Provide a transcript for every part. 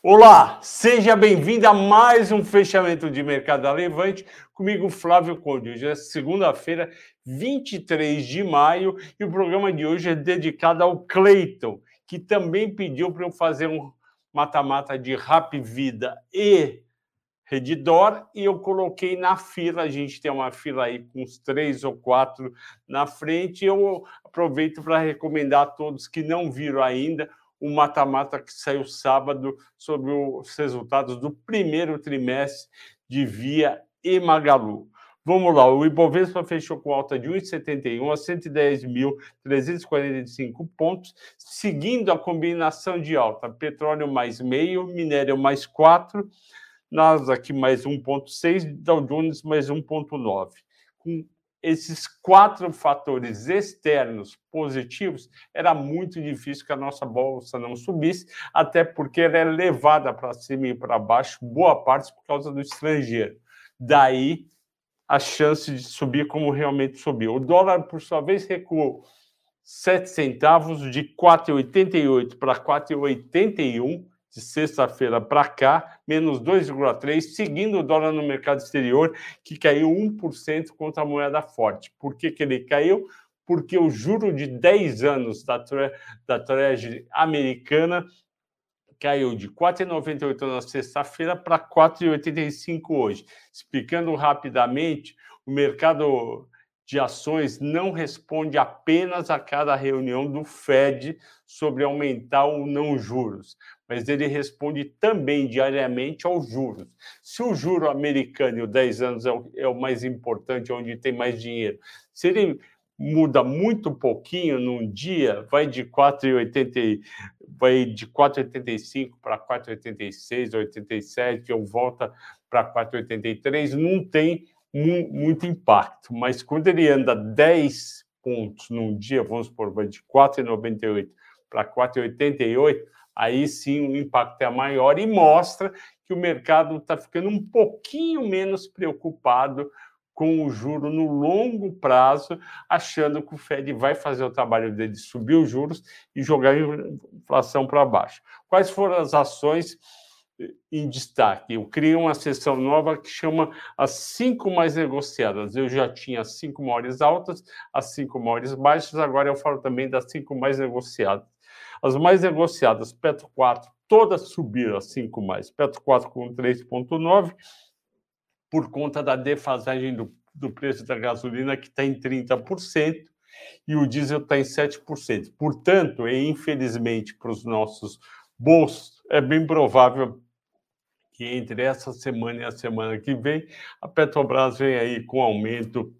Olá, seja bem-vindo a mais um fechamento de mercado da Levante. Comigo, Flávio Conde. Hoje é segunda-feira, 23 de maio, e o programa de hoje é dedicado ao Cleiton, que também pediu para eu fazer um mata-mata de Rap Vida e Redditor, e eu coloquei na fila. A gente tem uma fila aí com uns três ou quatro na frente. Eu aproveito para recomendar a todos que não viram ainda o mata-mata que saiu sábado sobre os resultados do primeiro trimestre de Via e Magalu. Vamos lá, o Ibovespa fechou com alta de 1,71 a 110.345 pontos, seguindo a combinação de alta, petróleo mais meio, minério mais 4, Nasdaq mais 1,6, Dow Jones mais 1,9. Com esses quatro fatores externos positivos, era muito difícil que a nossa bolsa não subisse, até porque ela é levada para cima e para baixo, boa parte por causa do estrangeiro. Daí a chance de subir como realmente subiu. O dólar, por sua vez, recuou 7 centavos de 4,88 para 4,81 de sexta-feira para cá, menos 2,3%, seguindo o dólar no mercado exterior, que caiu 1% contra a moeda forte. Por que, que ele caiu? Porque o juro de 10 anos da, da Treasury americana caiu de 4,98 na sexta-feira para 4,85 hoje. Explicando rapidamente, o mercado de ações não responde apenas a cada reunião do Fed sobre aumentar ou não juros, mas ele responde também diariamente aos juros. Se o juro americano, 10 anos, é o, é o mais importante, onde tem mais dinheiro, se ele muda muito pouquinho num dia, vai de 4,80 vai de 4,85 para 4,86, 87, ou volta para 4,83, não tem mu muito impacto. Mas quando ele anda 10 pontos num dia, vamos supor, vai de 4,98 para 4,88, aí sim o impacto é maior e mostra que o mercado está ficando um pouquinho menos preocupado com o juro no longo prazo, achando que o Fed vai fazer o trabalho dele de subir os juros e jogar a inflação para baixo. Quais foram as ações em destaque? Eu criei uma seção nova que chama as cinco mais negociadas. Eu já tinha as cinco maiores altas, as cinco maiores baixas, agora eu falo também das cinco mais negociadas. As mais negociadas, Petro 4, todas subiram a 5 mais. Petro 4 com 3,9, por conta da defasagem do, do preço da gasolina, que está em 30%, e o diesel está em 7%. Portanto, e infelizmente para os nossos bolsos, é bem provável que entre essa semana e a semana que vem, a Petrobras vem aí com aumento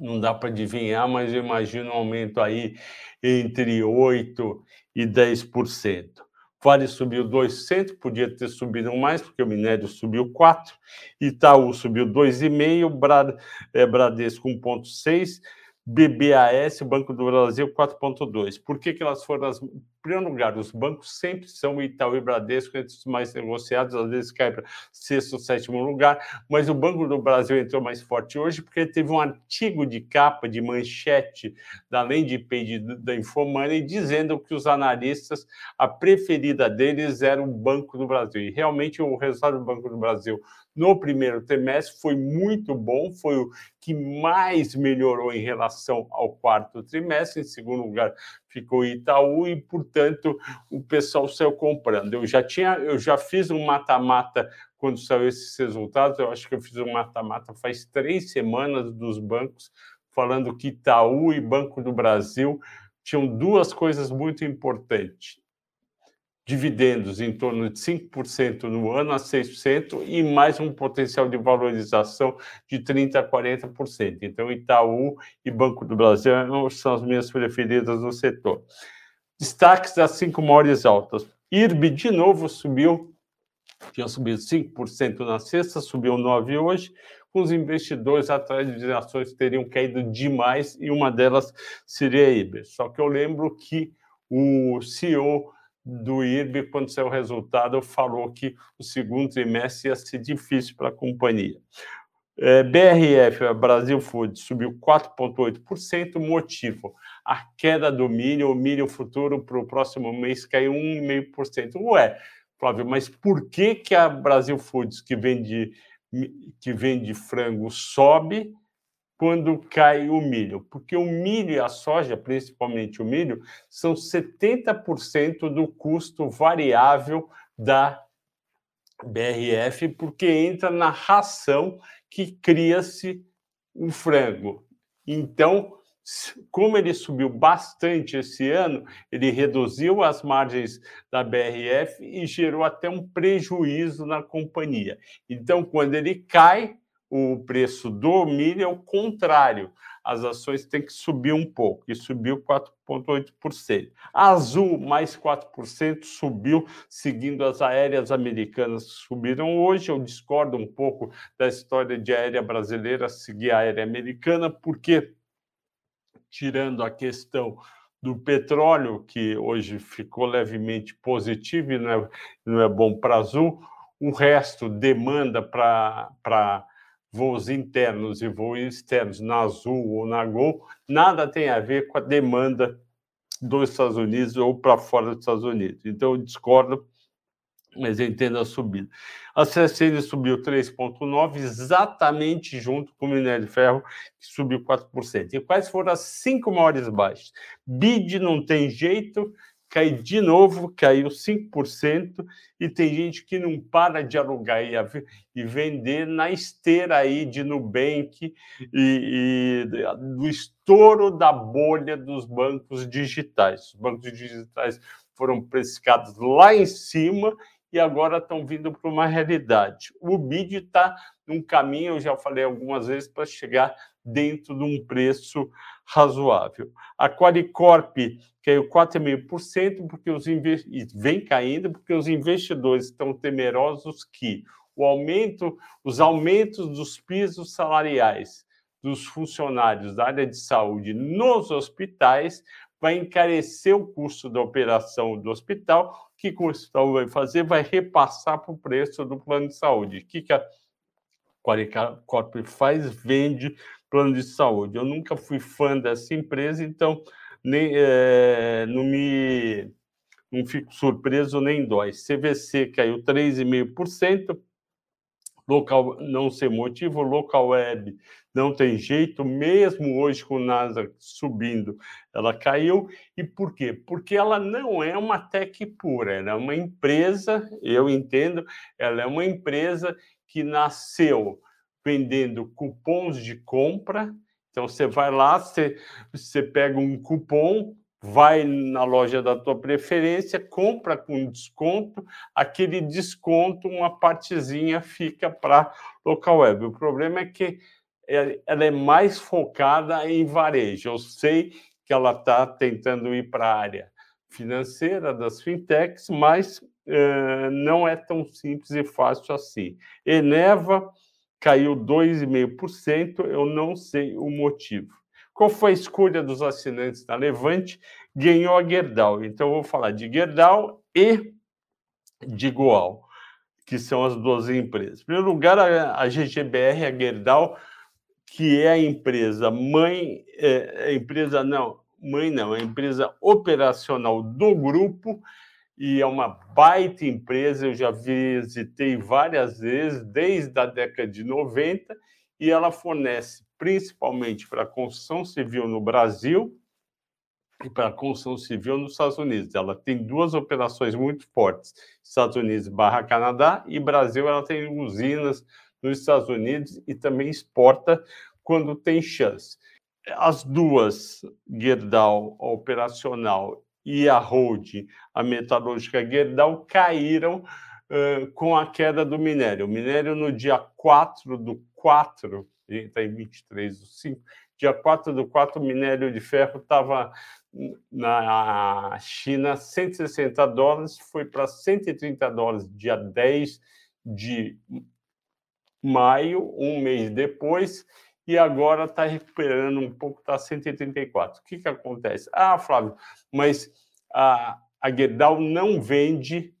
não dá para adivinhar, mas eu imagino um aumento aí entre 8% e 10%. Vale subiu 200, podia ter subido mais, porque o minério subiu 4, Itaú subiu 2,5, eh, Bradesco 1,6, BBAS, Banco do Brasil, 4,2. Por que, que elas foram as. Primeiro lugar, os bancos sempre são Itaú e Bradesco entre os mais negociados, às vezes cai para sexto ou sétimo lugar, mas o Banco do Brasil entrou mais forte hoje porque teve um artigo de capa, de manchete da landing page da Infomoney dizendo que os analistas, a preferida deles era o Banco do Brasil. E realmente o resultado do Banco do Brasil no primeiro trimestre foi muito bom, foi o que mais melhorou em relação ao quarto trimestre. Em segundo lugar, ficou Itaú e, portanto, o pessoal saiu comprando. Eu já tinha, eu já fiz um mata-mata quando saiu esses resultados. Eu acho que eu fiz um mata-mata faz três semanas dos bancos, falando que Itaú e Banco do Brasil tinham duas coisas muito importantes dividendos em torno de 5% no ano a 6% e mais um potencial de valorização de 30% a 40%. Então, Itaú e Banco do Brasil são as minhas preferidas no setor. Destaques das cinco maiores altas. IRB, de novo, subiu, tinha subido 5% na sexta, subiu 9% hoje, com os investidores atrás de ações que teriam caído demais, e uma delas seria a IBER. Só que eu lembro que o CEO do IRB, quando saiu o resultado, falou que o segundo trimestre ia ser difícil para a companhia. É, BRF, Brasil Food, subiu 4,8%. Motivo: a queda do milho, o milho futuro para o próximo mês caiu 1,5%. Ué, Flávio, mas por que, que a Brasil Foods, que vende, que vende frango, sobe quando cai o milho? Porque o milho e a soja, principalmente o milho, são 70% do custo variável da BRF, porque entra na ração que cria-se o frango. Então, como ele subiu bastante esse ano, ele reduziu as margens da BRF e gerou até um prejuízo na companhia. Então, quando ele cai, o preço do milho é o contrário. As ações têm que subir um pouco, e subiu 4,8%. Azul, mais 4%, subiu, seguindo as aéreas americanas que subiram hoje. Eu discordo um pouco da história de aérea brasileira seguir a aérea americana, porque tirando a questão do petróleo, que hoje ficou levemente positivo e não é, não é bom para azul, o resto demanda para voos internos e voos externos na Azul ou na Gol, nada tem a ver com a demanda dos Estados Unidos ou para fora dos Estados Unidos. Então, eu discordo mas eu entendo a subida. A CSN subiu 3,9%, exatamente junto com o minério de ferro, que subiu 4%. E quais foram as cinco maiores baixas? BID não tem jeito, cai de novo, caiu 5%, e tem gente que não para de alugar e, e vender na esteira aí de Nubank e, e do estouro da bolha dos bancos digitais. Os bancos digitais foram precificados lá em cima e agora estão vindo para uma realidade. O BID está num caminho, eu já falei algumas vezes, para chegar dentro de um preço razoável. A Qualicorp caiu 4,5%, porque os e vem caindo, porque os investidores estão temerosos que o aumento, os aumentos dos pisos salariais dos funcionários da área de saúde nos hospitais vai encarecer o custo da operação do hospital. O que o hospital vai fazer? Vai repassar para o preço do plano de saúde. O que, que a Qualicorp faz? Vende plano de saúde. Eu nunca fui fã dessa empresa, então nem, é, não me não fico surpreso nem dói. CVC caiu 3,5%, local não sei motivo, local web não tem jeito, mesmo hoje com o Nasdaq subindo, ela caiu. E por quê? Porque ela não é uma tech pura, ela é uma empresa, eu entendo, ela é uma empresa que nasceu vendendo cupons de compra. Então você vai lá, você, você pega um cupom, vai na loja da tua preferência, compra com desconto, aquele desconto, uma partezinha fica para local web. O problema é que ela é mais focada em varejo. Eu sei que ela está tentando ir para a área financeira das fintechs, mas uh, não é tão simples e fácil assim. Eneva caiu 2,5%, eu não sei o motivo. Qual foi a escolha dos assinantes da Levante? Ganhou a Gerdau. Então, eu vou falar de Gerdau e de Goal, que são as duas empresas. Em primeiro lugar, a GGBR, a Gerdau, que é a empresa mãe, é, a empresa não, mãe não, a empresa operacional do grupo e é uma baita empresa, eu já visitei várias vezes, desde a década de 90, e ela fornece principalmente para a construção civil no Brasil e para a construção civil nos Estados Unidos. Ela tem duas operações muito fortes, Estados Unidos barra Canadá, e Brasil ela tem usinas nos Estados Unidos e também exporta quando tem chance. As duas, Gerdau operacional e a holding, a metalúrgica Gerdau, caíram uh, com a queda do minério. O minério no dia 4 do 4, está em 23 do 5, dia 4 do 4, o minério de ferro estava na China 160 dólares, foi para 130 dólares dia 10 de maio, um mês depois, e agora está recuperando um pouco, está 134. O que, que acontece? Ah, Flávio, mas a, a Gerdau não vende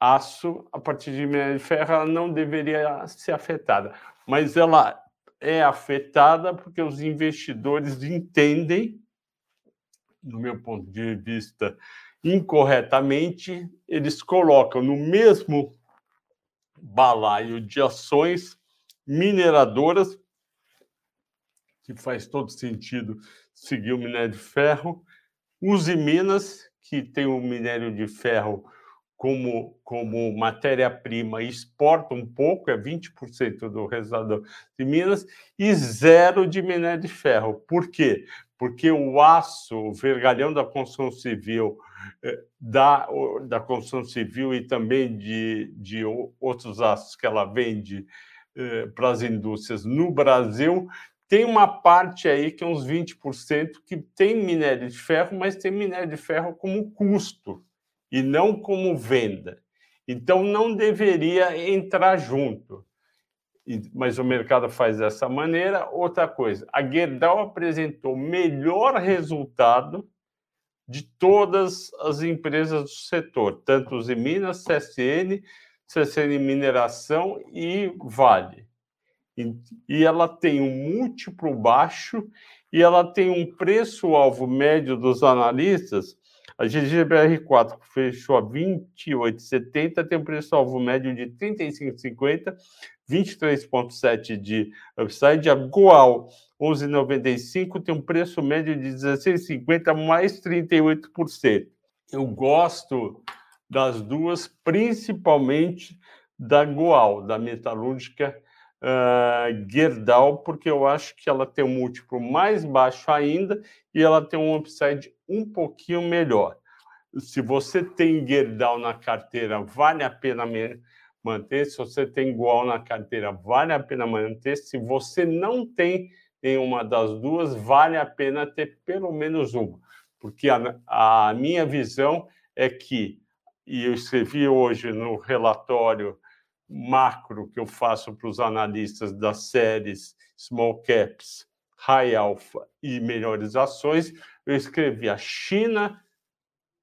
aço a partir de minério de ferro, ela não deveria ser afetada. Mas ela é afetada porque os investidores entendem, no meu ponto de vista incorretamente, eles colocam no mesmo balaio de ações mineradoras, que faz todo sentido seguir o minério de ferro, Use Minas, que tem o minério de ferro como, como matéria-prima exporta um pouco, é 20% do resultado de Minas, e zero de minério de ferro. Por quê? Porque o aço, o vergalhão da construção civil, eh, da, da construção civil e também de, de outros aços que ela vende eh, para as indústrias no Brasil, tem uma parte aí que é uns 20% que tem minério de ferro, mas tem minério de ferro como custo e não como venda. Então não deveria entrar junto. Mas o mercado faz dessa maneira. Outra coisa, a Gerdau apresentou melhor resultado de todas as empresas do setor, tanto os Minas, CSN, CSN Mineração e Vale. E ela tem um múltiplo baixo e ela tem um preço-alvo médio dos analistas a GGBR4 fechou a 28,70, tem um preço-alvo médio de 35,50, 23,7 de upside. A Goal 11,95 tem um preço médio de 16,50, mais 38%. Eu gosto das duas, principalmente da Goal, da metalúrgica uh, Gerdau, porque eu acho que ela tem um múltiplo mais baixo ainda e ela tem um upside um pouquinho melhor. Se você tem Gerdau na carteira, vale a pena manter. Se você tem igual na carteira, vale a pena manter. Se você não tem nenhuma das duas, vale a pena ter pelo menos uma. Porque a, a minha visão é que, e eu escrevi hoje no relatório macro que eu faço para os analistas das séries Small Caps, High Alpha e Melhores Ações, eu escrevi a China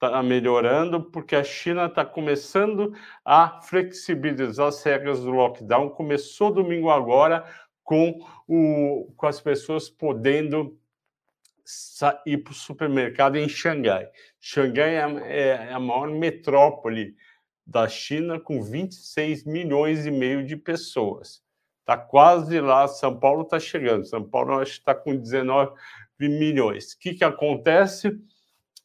está melhorando porque a China está começando a flexibilizar as regras do lockdown. Começou domingo agora com, o, com as pessoas podendo ir para o supermercado em Xangai. Xangai é, é a maior metrópole da China com 26 milhões e meio de pessoas. Está quase lá, São Paulo está chegando. São Paulo acho que está com 19 milhões. O que, que acontece?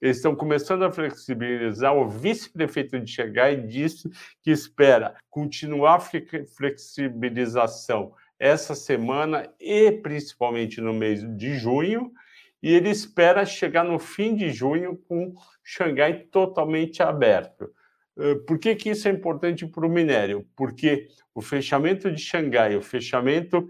Eles estão começando a flexibilizar. O vice-prefeito de Xangai disse que espera continuar a flexibilização essa semana e principalmente no mês de junho. E ele espera chegar no fim de junho com Xangai totalmente aberto. Eh, por que, que isso é importante para o minério? Porque o fechamento de Xangai, o fechamento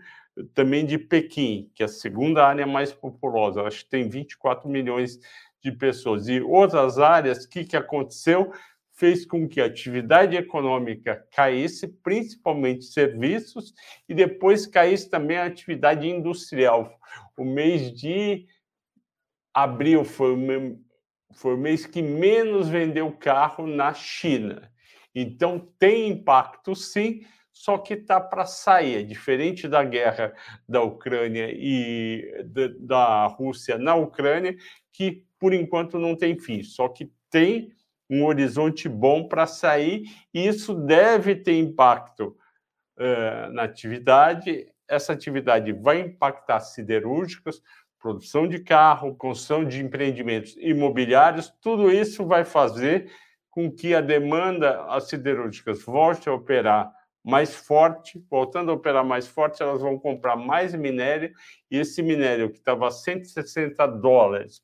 também de Pequim, que é a segunda área mais populosa, acho que tem 24 milhões de pessoas, e outras áreas, o que, que aconteceu? Fez com que a atividade econômica caísse, principalmente serviços, e depois caísse também a atividade industrial. O mês de abril foi o foi o mês que menos vendeu carro na China. Então, tem impacto, sim, só que está para sair. É diferente da guerra da Ucrânia e da Rússia na Ucrânia, que por enquanto não tem fim, só que tem um horizonte bom para sair, e isso deve ter impacto uh, na atividade. Essa atividade vai impactar siderúrgicas, produção de carro, construção de empreendimentos imobiliários, tudo isso vai fazer com que a demanda às siderúrgicas volte a operar mais forte, voltando a operar mais forte, elas vão comprar mais minério, e esse minério que estava a 160 dólares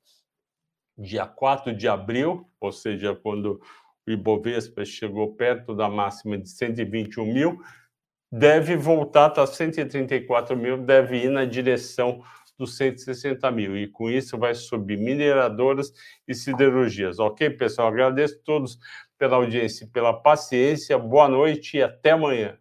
dia 4 de abril, ou seja, quando o Ibovespa chegou perto da máxima de 121 mil, deve voltar, está 134 mil, deve ir na direção dos 160 mil. E com isso vai subir mineradoras e siderurgias. Ok, pessoal? Agradeço a todos pela audiência e pela paciência. Boa noite e até amanhã.